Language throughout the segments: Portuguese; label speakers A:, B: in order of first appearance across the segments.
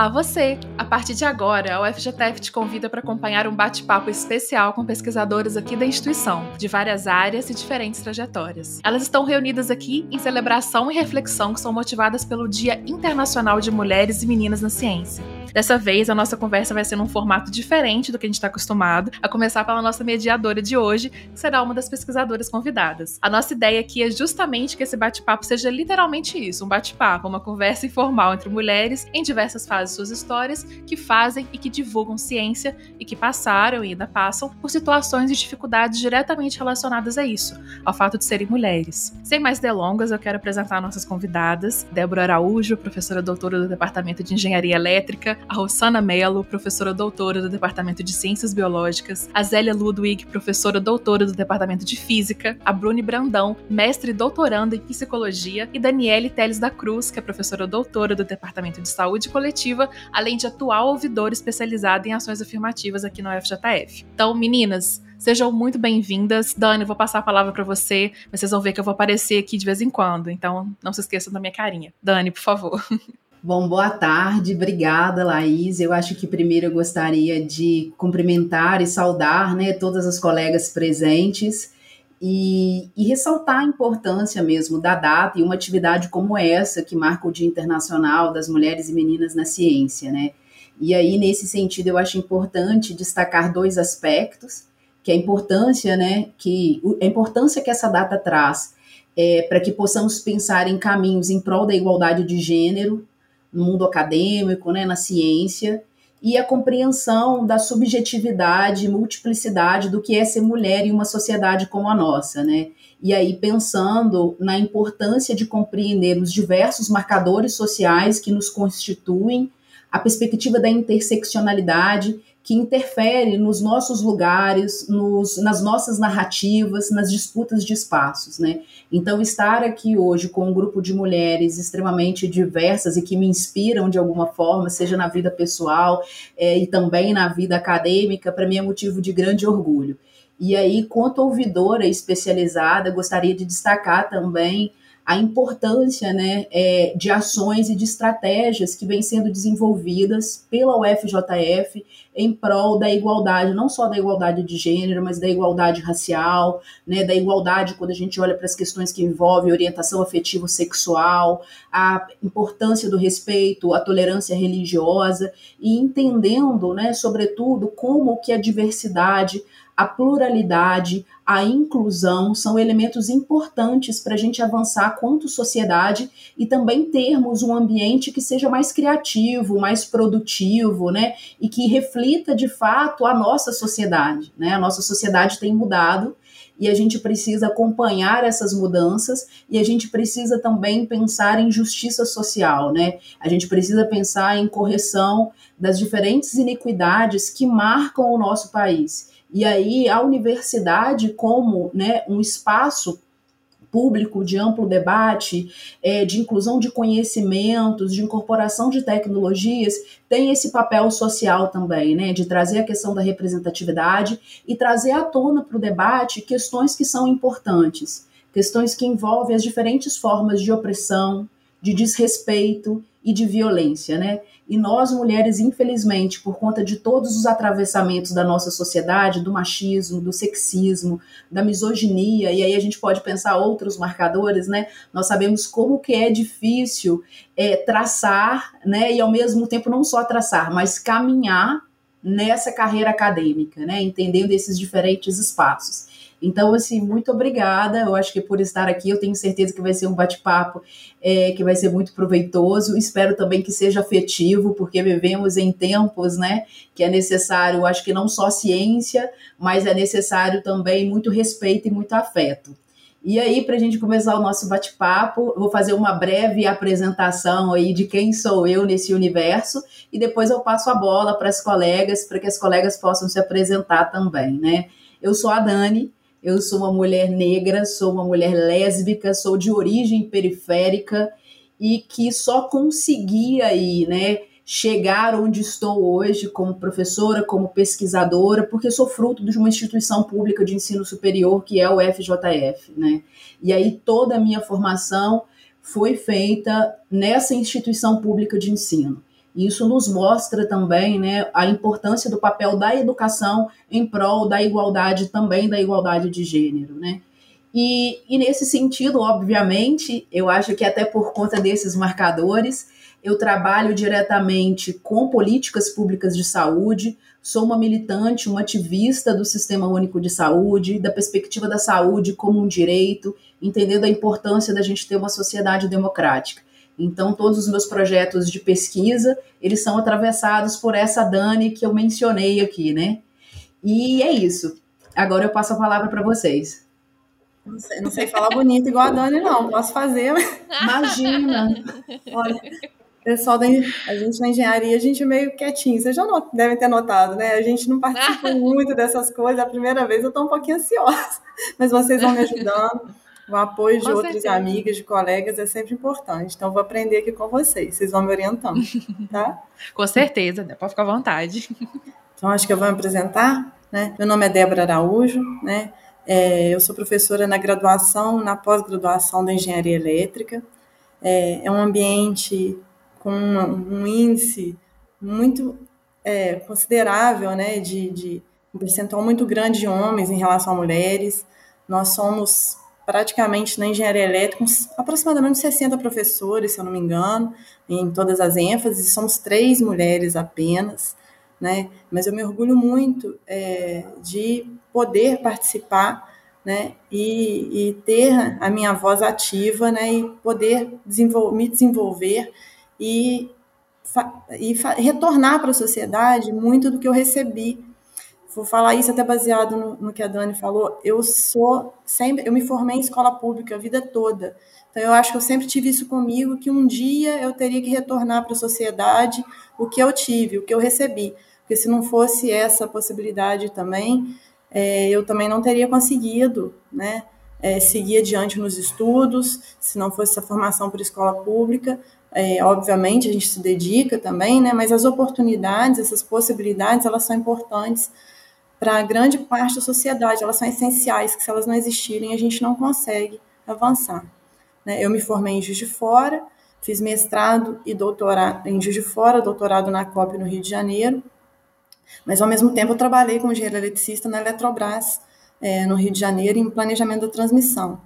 A: Olá, você! A partir de agora, a UFJF te convida para acompanhar um bate-papo especial com pesquisadoras aqui da instituição, de várias áreas e diferentes trajetórias. Elas estão reunidas aqui em celebração e reflexão que são motivadas pelo Dia Internacional de Mulheres e Meninas na Ciência. Dessa vez, a nossa conversa vai ser num formato diferente do que a gente está acostumado, a começar pela nossa mediadora de hoje, que será uma das pesquisadoras convidadas. A nossa ideia aqui é justamente que esse bate-papo seja literalmente isso, um bate-papo, uma conversa informal entre mulheres em diversas fases de suas histórias, que fazem e que divulgam ciência e que passaram e ainda passam por situações e dificuldades diretamente relacionadas a isso, ao fato de serem mulheres. Sem mais delongas, eu quero apresentar nossas convidadas, Débora Araújo, professora doutora do Departamento de Engenharia Elétrica, a Rossana Mello, professora doutora do Departamento de Ciências Biológicas, a Zélia Ludwig, professora doutora do Departamento de Física, a Bruni Brandão, mestre e doutoranda em Psicologia, e Daniele Teles da Cruz, que é professora doutora do Departamento de Saúde Coletiva, além de atual ouvidora especializada em ações afirmativas aqui no UFJF. Então, meninas, Sejam muito bem-vindas. Dani, vou passar a palavra para você, mas vocês vão ver que eu vou aparecer aqui de vez em quando, então não se esqueçam da minha carinha. Dani, por favor.
B: Bom, boa tarde, obrigada, Laís. Eu acho que primeiro eu gostaria de cumprimentar e saudar né, todas as colegas presentes e, e, ressaltar a importância mesmo da data e uma atividade como essa, que marca o Dia Internacional das Mulheres e Meninas na Ciência. Né? E aí, nesse sentido, eu acho importante destacar dois aspectos, que a importância, né, que, a importância que essa data traz é, para que possamos pensar em caminhos em prol da igualdade de gênero no mundo acadêmico, né, na ciência, e a compreensão da subjetividade e multiplicidade do que é ser mulher em uma sociedade como a nossa, né? E aí pensando na importância de compreender os diversos marcadores sociais que nos constituem, a perspectiva da interseccionalidade que interfere nos nossos lugares, nos, nas nossas narrativas, nas disputas de espaços, né? Então, estar aqui hoje com um grupo de mulheres extremamente diversas e que me inspiram de alguma forma, seja na vida pessoal é, e também na vida acadêmica, para mim é motivo de grande orgulho. E aí, quanto ouvidora especializada, gostaria de destacar também a importância né, é, de ações e de estratégias que vêm sendo desenvolvidas pela UFJF em prol da igualdade, não só da igualdade de gênero, mas da igualdade racial, né, da igualdade quando a gente olha para as questões que envolvem orientação afetivo sexual, a importância do respeito, a tolerância religiosa e entendendo, né, sobretudo, como que a diversidade a pluralidade, a inclusão são elementos importantes para a gente avançar quanto sociedade e também termos um ambiente que seja mais criativo, mais produtivo, né? E que reflita de fato a nossa sociedade, né? A nossa sociedade tem mudado e a gente precisa acompanhar essas mudanças e a gente precisa também pensar em justiça social, né? A gente precisa pensar em correção das diferentes iniquidades que marcam o nosso país. E aí a universidade, como né, um espaço público de amplo debate, é, de inclusão de conhecimentos, de incorporação de tecnologias, tem esse papel social também, né, de trazer a questão da representatividade e trazer à tona para o debate questões que são importantes, questões que envolvem as diferentes formas de opressão, de desrespeito e de violência, né? E nós, mulheres, infelizmente, por conta de todos os atravessamentos da nossa sociedade, do machismo, do sexismo, da misoginia, e aí a gente pode pensar outros marcadores, né? Nós sabemos como que é difícil é, traçar, né? E ao mesmo tempo não só traçar, mas caminhar nessa carreira acadêmica, né? Entendendo esses diferentes espaços. Então, assim, muito obrigada. Eu acho que por estar aqui, eu tenho certeza que vai ser um bate-papo é, que vai ser muito proveitoso. Espero também que seja afetivo, porque vivemos em tempos, né, que é necessário, acho que não só ciência, mas é necessário também muito respeito e muito afeto. E aí, para a gente começar o nosso bate-papo, vou fazer uma breve apresentação aí de quem sou eu nesse universo e depois eu passo a bola para as colegas, para que as colegas possam se apresentar também, né? Eu sou a Dani, eu sou uma mulher negra, sou uma mulher lésbica, sou de origem periférica e que só consegui aí, né, chegar onde estou hoje como professora, como pesquisadora, porque sou fruto de uma instituição pública de ensino superior que é o FJF, né? E aí toda a minha formação foi feita nessa instituição pública de ensino. Isso nos mostra também né, a importância do papel da educação em prol da igualdade, também da igualdade de gênero. Né? E, e nesse sentido, obviamente, eu acho que até por conta desses marcadores, eu trabalho diretamente com políticas públicas de saúde, sou uma militante, uma ativista do Sistema Único de Saúde, da perspectiva da saúde como um direito, entendendo a importância da gente ter uma sociedade democrática. Então, todos os meus projetos de pesquisa, eles são atravessados por essa Dani que eu mencionei aqui, né? E é isso. Agora eu passo a palavra para vocês.
C: Não sei, não sei falar bonito igual a Dani, não. Posso fazer.
B: Imagina!
C: Olha, pessoal da a gente na engenharia, a gente é meio quietinho. Vocês já not, devem ter notado, né? A gente não participa muito dessas coisas. A primeira vez eu estou um pouquinho ansiosa, mas vocês vão me ajudando. O apoio de com outras certeza. amigas, de colegas é sempre importante. Então, vou aprender aqui com vocês. Vocês vão me orientando, tá?
A: com certeza, pode ficar à vontade.
C: Então, acho que eu vou me apresentar. Né? Meu nome é Débora Araújo, né? É, eu sou professora na graduação, na pós-graduação da engenharia elétrica. É, é um ambiente com uma, um índice muito é, considerável, né, de, de um percentual muito grande de homens em relação a mulheres. Nós somos praticamente na engenharia elétrica, aproximadamente 60 professores, se eu não me engano, em todas as ênfases, somos três mulheres apenas, né? Mas eu me orgulho muito é, de poder participar, né? E, e, ter a minha voz ativa, né? E poder desenvol me desenvolver e, e retornar para a sociedade muito do que eu recebi vou falar isso até baseado no, no, que a Dani falou. Eu sou sempre, eu me formei em escola pública a vida toda. Então eu acho que eu sempre tive isso comigo que um dia eu teria que retornar para a sociedade o que eu tive, o que eu recebi. Porque se não fosse essa possibilidade também, é, eu também não teria conseguido, né? É, seguir adiante nos estudos, se não fosse essa formação por escola pública, é, obviamente a gente se dedica também, né? Mas as oportunidades, essas possibilidades, elas são importantes para grande parte da sociedade, elas são essenciais, que se elas não existirem, a gente não consegue avançar. Né? Eu me formei em Juiz de Fora, fiz mestrado e doutorado em Juiz de Fora, doutorado na COP no Rio de Janeiro, mas ao mesmo tempo eu trabalhei como engenheiro eletricista na Eletrobras, é, no Rio de Janeiro, em planejamento da transmissão.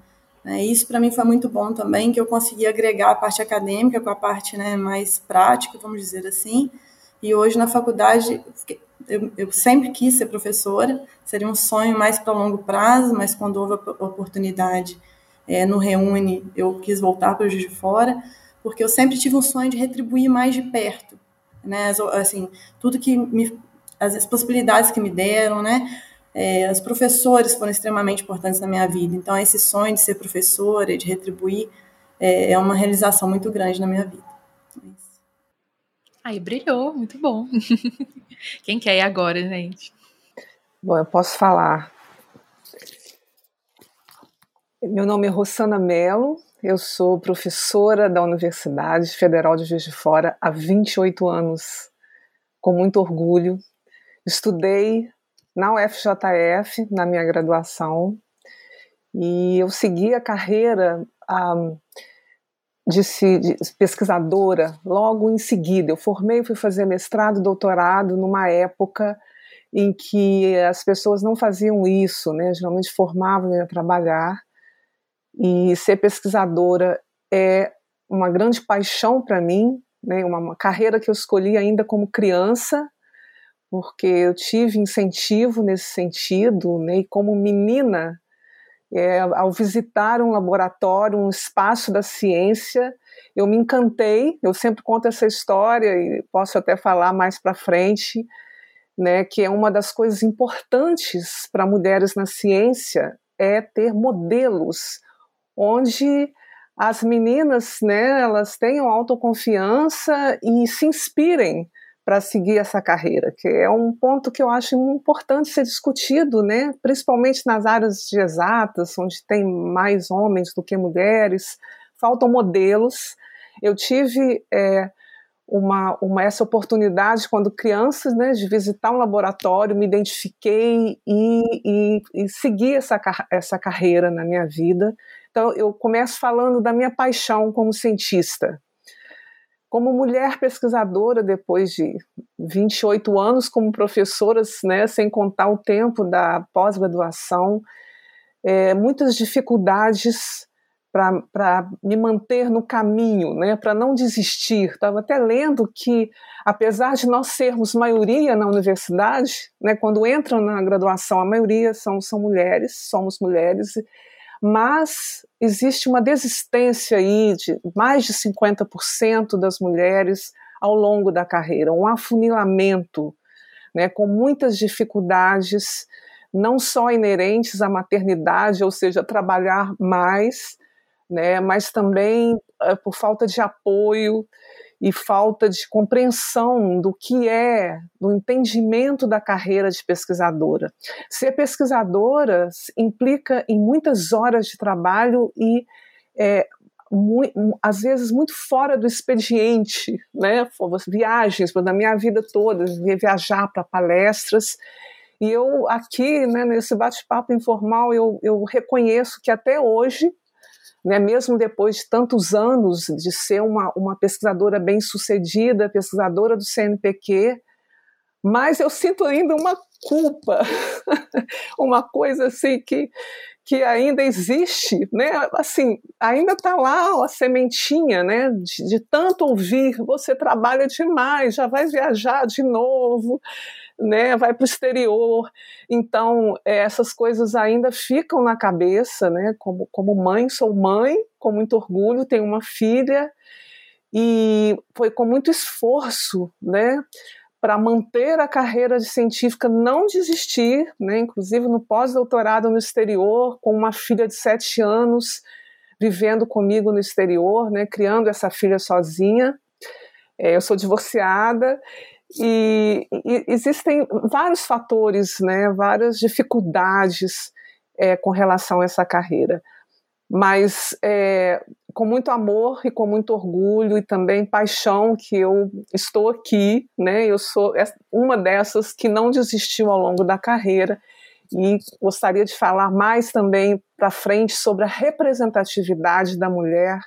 C: É, isso para mim foi muito bom também, que eu consegui agregar a parte acadêmica com a parte né, mais prática, vamos dizer assim, e hoje na faculdade eu, eu, sempre quis ser professora, seria um sonho mais para longo prazo, mas quando houve a oportunidade é, no Reúne, eu quis voltar para o Juiz de Fora, porque eu sempre tive um sonho de retribuir mais de perto, né, assim, tudo que me, as, possibilidades que me deram, né, é, os professores foram extremamente importantes na minha vida, então esse sonho de ser professora de retribuir é, é uma realização muito grande na minha vida.
A: Aí brilhou, muito bom. Quem quer ir agora, gente?
D: Bom, eu posso falar. Meu nome é Rossana Mello, eu sou professora da Universidade Federal de Juiz de Fora há 28 anos, com muito orgulho. Estudei na UFJF, na minha graduação, e eu segui a carreira. Um, de, de pesquisadora logo em seguida. Eu formei, fui fazer mestrado, doutorado numa época em que as pessoas não faziam isso, né? Geralmente formavam e trabalhar. E ser pesquisadora é uma grande paixão para mim, né? Uma, uma carreira que eu escolhi ainda como criança, porque eu tive incentivo nesse sentido, né? E como menina é, ao visitar um laboratório, um espaço da ciência, eu me encantei. Eu sempre conto essa história e posso até falar mais para frente, né, que é uma das coisas importantes para mulheres na ciência é ter modelos onde as meninas, né, elas tenham autoconfiança e se inspirem para seguir essa carreira, que é um ponto que eu acho importante ser discutido, né? principalmente nas áreas de exatas, onde tem mais homens do que mulheres, faltam modelos. Eu tive é, uma, uma, essa oportunidade quando criança né, de visitar um laboratório, me identifiquei e, e, e segui essa, essa carreira na minha vida. Então, eu começo falando da minha paixão como cientista como mulher pesquisadora, depois de 28 anos como professora, né, sem contar o tempo da pós-graduação, é, muitas dificuldades para me manter no caminho, né, para não desistir. Estava até lendo que, apesar de nós sermos maioria na universidade, né, quando entram na graduação, a maioria são, são mulheres, somos mulheres, mas existe uma desistência aí de mais de 50% das mulheres ao longo da carreira, um afunilamento, né, com muitas dificuldades, não só inerentes à maternidade, ou seja, trabalhar mais, né, mas também uh, por falta de apoio, e falta de compreensão do que é, do entendimento da carreira de pesquisadora. Ser pesquisadora implica em muitas horas de trabalho e é, muito, às vezes muito fora do expediente, né? Viagens, na minha vida toda, viajar para palestras. E eu aqui, né, nesse bate-papo informal, eu, eu reconheço que até hoje né, mesmo depois de tantos anos de ser uma, uma pesquisadora bem sucedida, pesquisadora do CNPq, mas eu sinto ainda uma culpa, uma coisa assim que, que ainda existe, né? Assim, ainda está lá a sementinha, né? De, de, tanto ouvir, você trabalha demais, já vai viajar de novo, né? Vai para o exterior. Então, é, essas coisas ainda ficam na cabeça, né? Como, como mãe, sou mãe, com muito orgulho, tenho uma filha, e foi com muito esforço, né? para manter a carreira de científica, não desistir, né, inclusive no pós-doutorado no exterior, com uma filha de sete anos vivendo comigo no exterior, né, criando essa filha sozinha. É, eu sou divorciada e, e, existem vários fatores, né, várias dificuldades é, com relação a essa carreira. Mas é, com muito amor e com muito orgulho e também paixão que eu estou aqui, né? Eu sou uma dessas que não desistiu ao longo da carreira e gostaria de falar mais também para frente sobre a representatividade da mulher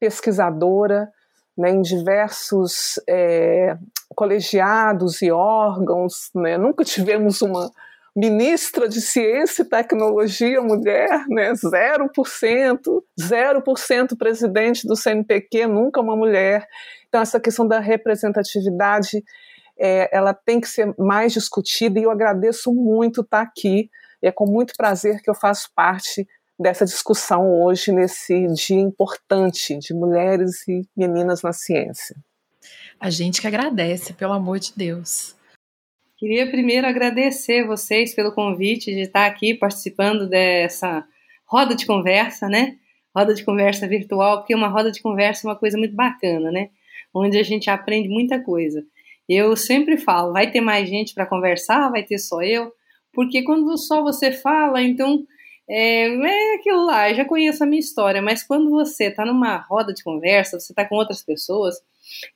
D: pesquisadora né, em diversos é, colegiados e órgãos. Né? Nunca tivemos uma ministra de Ciência e Tecnologia mulher, né? 0%, 0% presidente do CNPq, nunca uma mulher. Então, essa questão da representatividade, é, ela tem que ser mais discutida e eu agradeço muito estar aqui. É com muito prazer que eu faço parte dessa discussão hoje, nesse dia importante de mulheres e meninas na ciência.
A: A gente que agradece, pelo amor de Deus.
E: Queria primeiro agradecer vocês pelo convite de estar aqui participando dessa roda de conversa, né? Roda de conversa virtual, porque uma roda de conversa é uma coisa muito bacana, né? Onde a gente aprende muita coisa. Eu sempre falo, vai ter mais gente para conversar, vai ter só eu, porque quando só você fala, então é, é aquilo lá, já conheço a minha história, mas quando você está numa roda de conversa, você está com outras pessoas,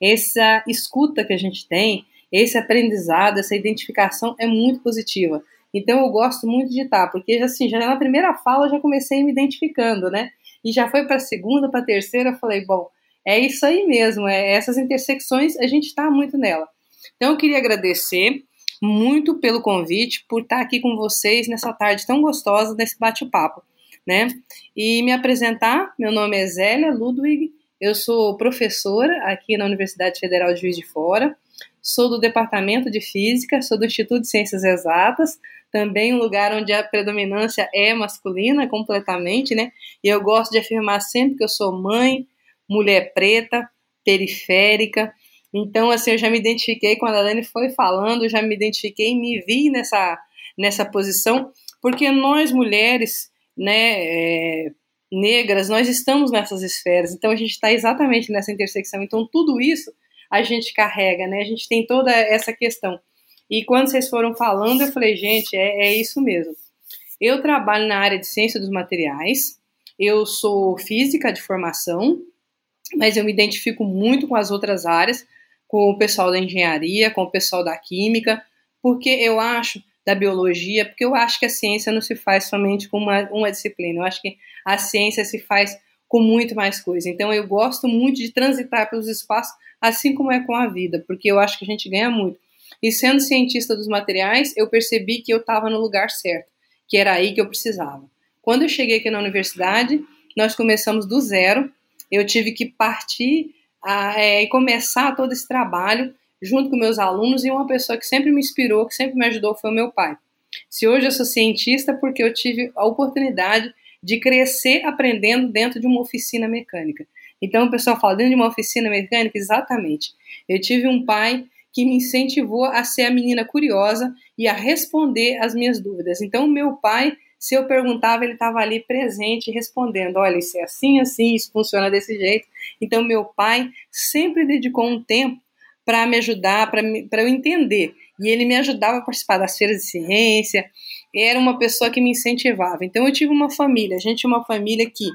E: essa escuta que a gente tem, esse aprendizado, essa identificação é muito positiva. Então eu gosto muito de estar, porque assim, já na primeira fala eu já comecei me identificando, né? E já foi para a segunda, para a terceira, eu falei, bom, é isso aí mesmo, é essas intersecções, a gente está muito nela. Então eu queria agradecer muito pelo convite, por estar aqui com vocês nessa tarde tão gostosa, nesse bate-papo, né? E me apresentar, meu nome é Zélia Ludwig, eu sou professora aqui na Universidade Federal de Juiz de Fora, sou do Departamento de Física, sou do Instituto de Ciências Exatas, também um lugar onde a predominância é masculina completamente, né? E eu gosto de afirmar sempre que eu sou mãe, mulher preta, periférica. Então, assim, eu já me identifiquei quando a Dani foi falando, já me identifiquei, me vi nessa, nessa posição, porque nós mulheres, né, é, negras, nós estamos nessas esferas, então a gente está exatamente nessa intersecção. Então, tudo isso a gente carrega, né? A gente tem toda essa questão. E quando vocês foram falando, eu falei, gente, é, é isso mesmo. Eu trabalho na área de ciência dos materiais, eu sou física de formação, mas eu me identifico muito com as outras áreas, com o pessoal da engenharia, com o pessoal da química, porque eu acho da biologia, porque eu acho que a ciência não se faz somente com uma, uma disciplina, eu acho que a ciência se faz com muito mais coisa. Então eu gosto muito de transitar pelos espaços assim como é com a vida, porque eu acho que a gente ganha muito. E sendo cientista dos materiais, eu percebi que eu estava no lugar certo, que era aí que eu precisava. Quando eu cheguei aqui na universidade, nós começamos do zero. Eu tive que partir a, é, começar todo esse trabalho junto com meus alunos e uma pessoa que sempre me inspirou, que sempre me ajudou foi o meu pai. Se hoje eu sou cientista, porque eu tive a oportunidade de crescer aprendendo dentro de uma oficina mecânica. Então o pessoal fala dentro de uma oficina mecânica, exatamente. Eu tive um pai que me incentivou a ser a menina curiosa e a responder as minhas dúvidas. Então, meu pai, se eu perguntava, ele estava ali presente respondendo: olha, isso é assim, assim, isso funciona desse jeito. Então, meu pai sempre dedicou um tempo para me ajudar, para eu entender. E ele me ajudava a participar das feiras de ciência, era uma pessoa que me incentivava. Então, eu tive uma família, a gente tinha uma família que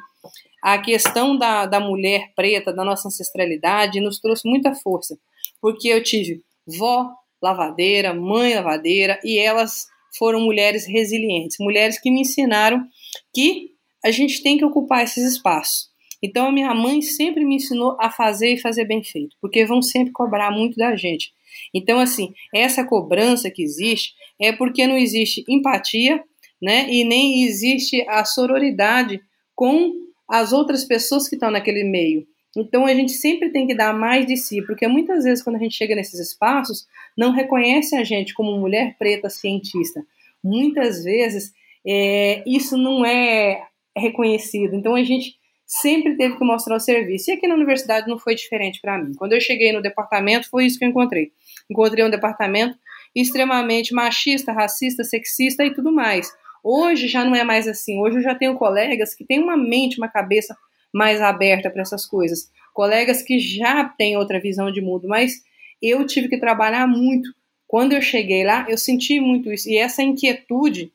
E: a questão da, da mulher preta, da nossa ancestralidade, nos trouxe muita força porque eu tive vó lavadeira, mãe lavadeira, e elas foram mulheres resilientes, mulheres que me ensinaram que a gente tem que ocupar esses espaços. Então a minha mãe sempre me ensinou a fazer e fazer bem feito, porque vão sempre cobrar muito da gente. Então assim, essa cobrança que existe é porque não existe empatia, né? E nem existe a sororidade com as outras pessoas que estão naquele meio. Então a gente sempre tem que dar mais de si, porque muitas vezes quando a gente chega nesses espaços, não reconhece a gente como mulher preta cientista. Muitas vezes é, isso não é reconhecido. Então a gente sempre teve que mostrar o serviço. E aqui na universidade não foi diferente para mim. Quando eu cheguei no departamento, foi isso que eu encontrei. Encontrei um departamento extremamente machista, racista, sexista e tudo mais. Hoje já não é mais assim. Hoje eu já tenho colegas que têm uma mente, uma cabeça mais aberta para essas coisas. Colegas que já têm outra visão de mundo, mas eu tive que trabalhar muito. Quando eu cheguei lá, eu senti muito isso. E essa inquietude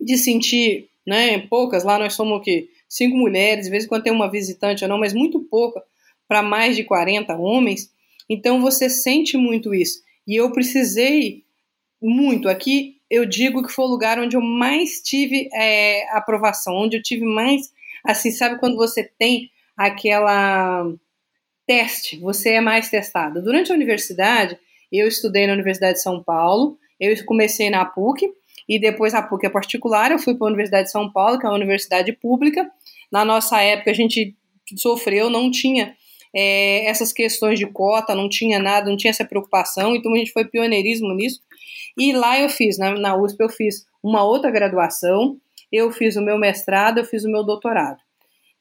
E: de sentir, né, poucas, lá nós somos o quê? Cinco mulheres, de vez em quando tem uma visitante ou não, mas muito pouca para mais de 40 homens. Então você sente muito isso. E eu precisei muito. Aqui eu digo que foi o lugar onde eu mais tive é, aprovação, onde eu tive mais Assim, sabe quando você tem aquela teste, você é mais testado. Durante a universidade, eu estudei na Universidade de São Paulo, eu comecei na PUC, e depois a PUC é particular, eu fui para a Universidade de São Paulo, que é uma universidade pública. Na nossa época, a gente sofreu, não tinha é, essas questões de cota, não tinha nada, não tinha essa preocupação, então a gente foi pioneirismo nisso. E lá eu fiz, na, na USP, eu fiz uma outra graduação, eu fiz o meu mestrado, eu fiz o meu doutorado.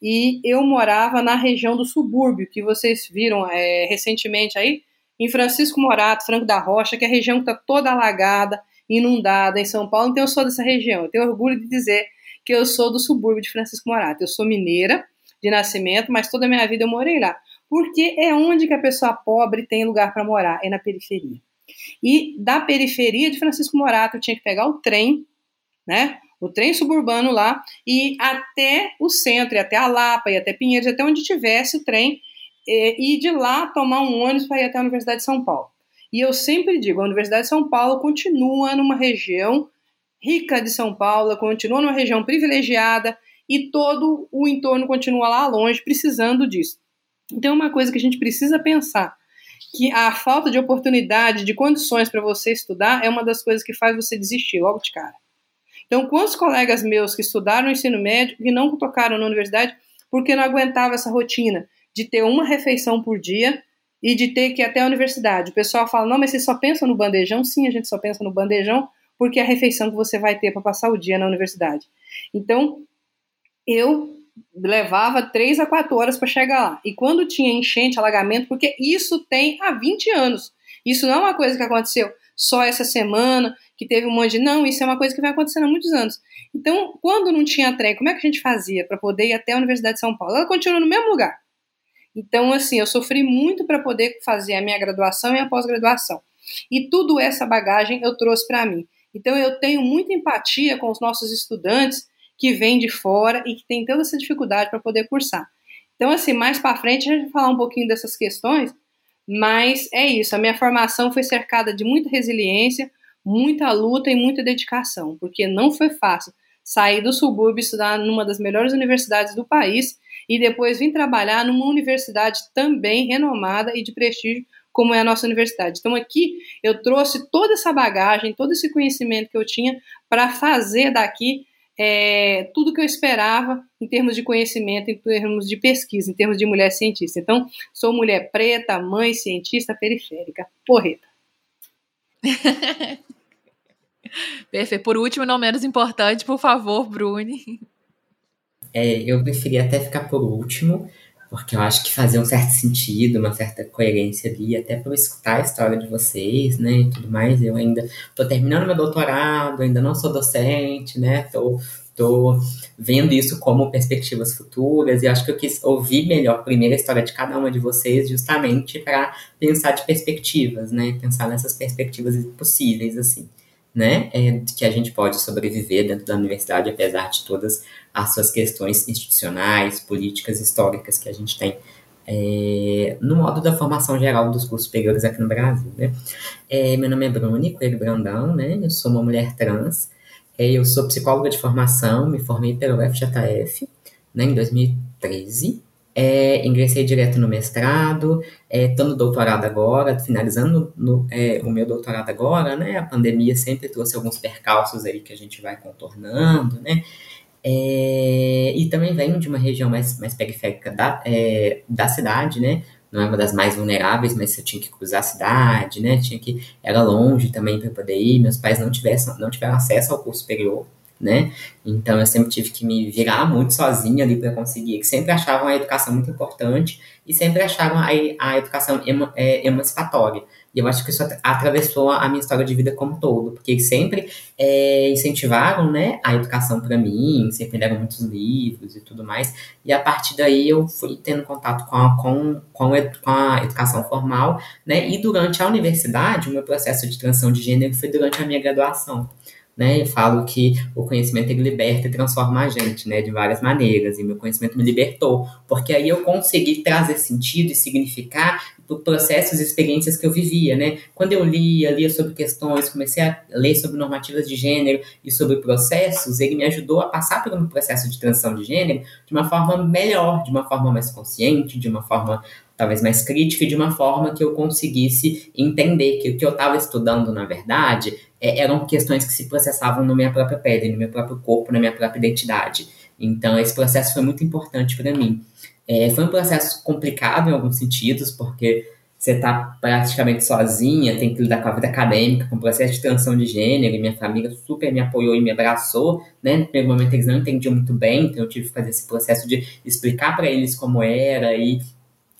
E: E eu morava na região do subúrbio, que vocês viram é, recentemente aí, em Francisco Morato, Franco da Rocha, que é a região que está toda alagada, inundada em São Paulo. Então eu sou dessa região. Eu tenho orgulho de dizer que eu sou do subúrbio de Francisco Morato. Eu sou mineira de nascimento, mas toda a minha vida eu morei lá. Porque é onde que a pessoa pobre tem lugar para morar, é na periferia. E da periferia de Francisco Morato eu tinha que pegar o trem, né? O trem suburbano lá e até o centro, e até a Lapa, e até Pinheiros, até onde tivesse o trem, e, e de lá tomar um ônibus para ir até a Universidade de São Paulo. E eu sempre digo, a Universidade de São Paulo continua numa região rica de São Paulo, continua numa região privilegiada e todo o entorno continua lá longe, precisando disso. Então, uma coisa que a gente precisa pensar, que a falta de oportunidade, de condições para você estudar, é uma das coisas que faz você desistir logo de cara. Então, quantos colegas meus que estudaram ensino médio e não tocaram na universidade porque não aguentava essa rotina de ter uma refeição por dia e de ter que ir até a universidade? O pessoal fala: não, mas você só pensa no bandejão? Sim, a gente só pensa no bandejão porque é a refeição que você vai ter para passar o dia na universidade. Então, eu levava três a quatro horas para chegar lá. E quando tinha enchente, alagamento, porque isso tem há 20 anos. Isso não é uma coisa que aconteceu só essa semana, que teve um monte de. Não, isso é uma coisa que vai acontecendo há muitos anos. Então, quando não tinha trem, como é que a gente fazia para poder ir até a Universidade de São Paulo? Ela continua no mesmo lugar. Então, assim, eu sofri muito para poder fazer a minha graduação e a pós-graduação. E tudo essa bagagem eu trouxe para mim. Então, eu tenho muita empatia com os nossos estudantes que vêm de fora e que têm toda essa dificuldade para poder cursar. Então, assim, mais para frente a gente vai falar um pouquinho dessas questões, mas é isso. A minha formação foi cercada de muita resiliência, muita luta e muita dedicação, porque não foi fácil sair do subúrbio estudar numa das melhores universidades do país e depois vim trabalhar numa universidade também renomada e de prestígio, como é a nossa universidade. Então, aqui eu trouxe toda essa bagagem, todo esse conhecimento que eu tinha para fazer daqui é, tudo que eu esperava em termos de conhecimento, em termos de pesquisa, em termos de mulher cientista. Então, sou mulher preta, mãe cientista periférica. Porreta.
A: Perfeito. Por último, não menos importante, por favor, Bruni.
F: É, eu preferia até ficar por último, porque eu acho que fazia um certo sentido, uma certa coerência ali, até para eu escutar a história de vocês, né, e tudo mais. Eu ainda estou terminando meu doutorado, ainda não sou docente, né, tô, tô vendo isso como perspectivas futuras e acho que eu quis ouvir melhor primeiro a história de cada uma de vocês, justamente para pensar de perspectivas, né, pensar nessas perspectivas possíveis, assim né, é, que a gente pode sobreviver dentro da universidade, apesar de todas as suas questões institucionais, políticas, históricas que a gente tem é, no modo da formação geral dos cursos superiores aqui no Brasil, né. É, meu nome é Bruni Coelho Brandão, né, eu sou uma mulher trans, é, eu sou psicóloga de formação, me formei pelo FJF, né, em 2013, é, ingressei direto no mestrado, estou é, no doutorado agora, finalizando no, é, o meu doutorado agora, né? A pandemia sempre trouxe alguns percalços aí que a gente vai contornando, né? É, e também venho de uma região mais, mais periférica da, é, da cidade, né? Não é uma das mais vulneráveis, mas eu tinha que cruzar a cidade, né? Tinha que era longe também para poder ir. Meus pais não tivessem, não tiveram acesso ao curso superior, né? Então eu sempre tive que me virar muito sozinha ali para conseguir, que sempre achavam a educação muito importante e sempre acharam a, a educação é, emancipatória. E eu acho que isso atravessou a minha história de vida como todo, porque sempre é, incentivaram né, a educação para mim, sempre deram muitos livros e tudo mais. E a partir daí eu fui tendo contato com a, com, com a educação formal, né? E durante a universidade, o meu processo de transição de gênero foi durante a minha graduação né? Eu falo que o conhecimento ele liberta e transforma a gente, né? De várias maneiras. E meu conhecimento me libertou, porque aí eu consegui trazer sentido e significar por processos e experiências que eu vivia, né? Quando eu lia, lia sobre questões, comecei a ler sobre normativas de gênero e sobre processos, ele me ajudou a passar por um processo de transição de gênero de uma forma melhor, de uma forma mais consciente, de uma forma talvez mais crítica e de uma forma que eu conseguisse entender que o que eu estava estudando, na verdade, é, eram questões que se processavam na minha própria pele, no meu próprio corpo, na minha própria identidade. Então, esse processo foi muito importante para mim. É, foi um processo complicado em alguns sentidos, porque você está praticamente sozinha, tem que lidar com a vida acadêmica, com o processo de transição de gênero, e minha família super me apoiou e me abraçou, né? No primeiro momento eles não entendiam muito bem, então eu tive que fazer esse processo de explicar para eles como era e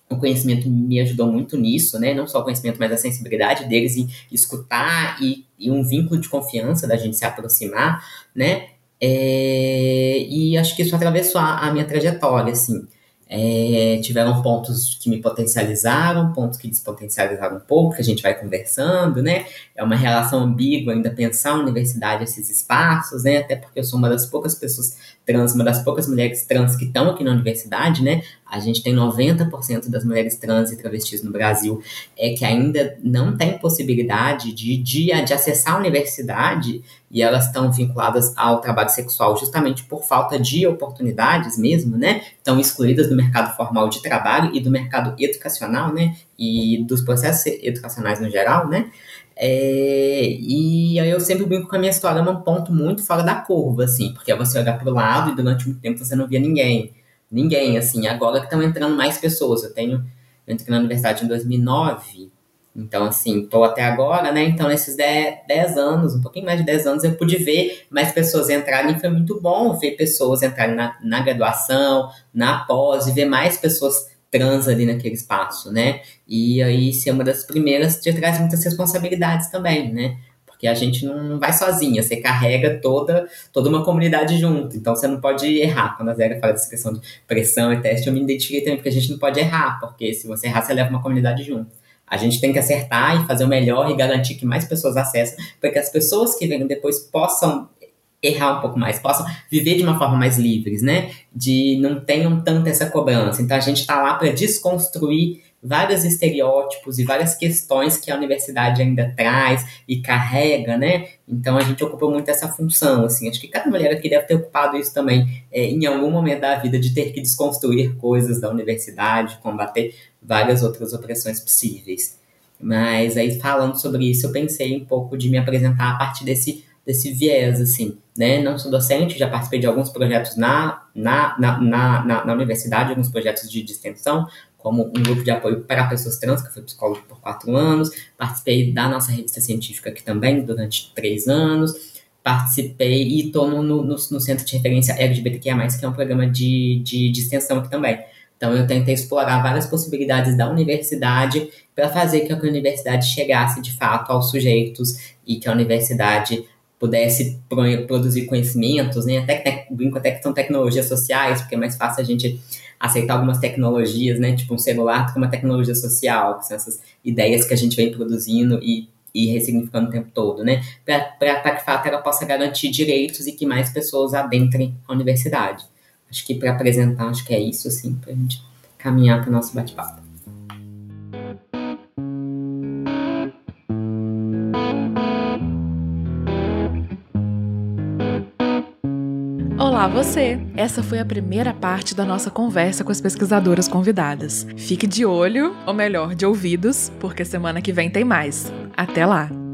F: o conhecimento me ajudou muito nisso, né? Não só o conhecimento, mas a sensibilidade deles em escutar e, e um vínculo de confiança da gente se aproximar, né? É, e acho que isso atravessou a, a minha trajetória, assim. É, tiveram pontos que me potencializaram, pontos que despotencializaram um pouco, que a gente vai conversando, né? É uma relação ambígua ainda pensar a universidade, esses espaços, né? Até porque eu sou uma das poucas pessoas trans, uma das poucas mulheres trans que estão aqui na universidade, né? A gente tem 90% das mulheres trans e travestis no Brasil é que ainda não tem possibilidade de, de, de acessar a universidade e elas estão vinculadas ao trabalho sexual justamente por falta de oportunidades mesmo, né? Estão excluídas do mercado formal de trabalho e do mercado educacional, né? E dos processos educacionais no geral, né? É, e aí eu sempre brinco com a minha história num ponto muito fora da curva, assim, porque é você olhar para o lado e durante muito tempo você não via ninguém. Ninguém, assim. Agora que estão entrando mais pessoas. Eu tenho. Eu entrei na universidade em 2009. Então, assim, tô até agora, né? Então, nesses 10, anos, um pouquinho mais de 10 anos, eu pude ver mais pessoas entrarem. Foi muito bom ver pessoas entrarem na, na graduação, na pós, e ver mais pessoas trans ali naquele espaço, né? E aí ser uma das primeiras te traz muitas responsabilidades também, né? Porque a gente não vai sozinha, você carrega toda, toda uma comunidade junto. Então você não pode errar. Quando a Zélia fala dessa questão de pressão e teste, eu me identifiquei também, porque a gente não pode errar, porque se você errar, você leva uma comunidade junto. A gente tem que acertar e fazer o melhor e garantir que mais pessoas acessem, para que as pessoas que venham depois possam errar um pouco mais, possam viver de uma forma mais livres, né? De não tenham tanta essa cobrança. Então a gente está lá para desconstruir vários estereótipos e várias questões que a universidade ainda traz e carrega, né? Então a gente ocupa muito essa função, assim. Acho que cada mulher aqui deve ter ocupado isso também é, em algum momento da vida de ter que desconstruir coisas da universidade, combater várias outras opressões possíveis. Mas aí falando sobre isso, eu pensei um pouco de me apresentar a partir desse desse viés, assim, né? Não sou docente, já participei de alguns projetos na, na, na, na, na universidade, alguns projetos de, de extensão, como um grupo de apoio para pessoas trans, que eu fui psicólogo por quatro anos, participei da nossa revista científica aqui também durante três anos, participei e estou no, no, no, Centro de Referência LGBTQIA+, que é um programa de, de, de extensão aqui também. Então, eu tentei explorar várias possibilidades da universidade para fazer com que a universidade chegasse, de fato, aos sujeitos e que a universidade pudesse produzir conhecimentos, né? Até brinco até que são tecnologias sociais, porque é mais fácil a gente aceitar algumas tecnologias, né? Tipo um celular como uma tecnologia social, que são essas ideias que a gente vem produzindo e, e ressignificando o tempo todo, né? Para que, fato, ela possa garantir direitos e que mais pessoas adentrem a universidade. Acho que para apresentar, acho que é isso, assim, para a gente caminhar para o nosso bate-papo.
A: Você! Essa foi a primeira parte da nossa conversa com as pesquisadoras convidadas. Fique de olho, ou melhor, de ouvidos, porque semana que vem tem mais. Até lá!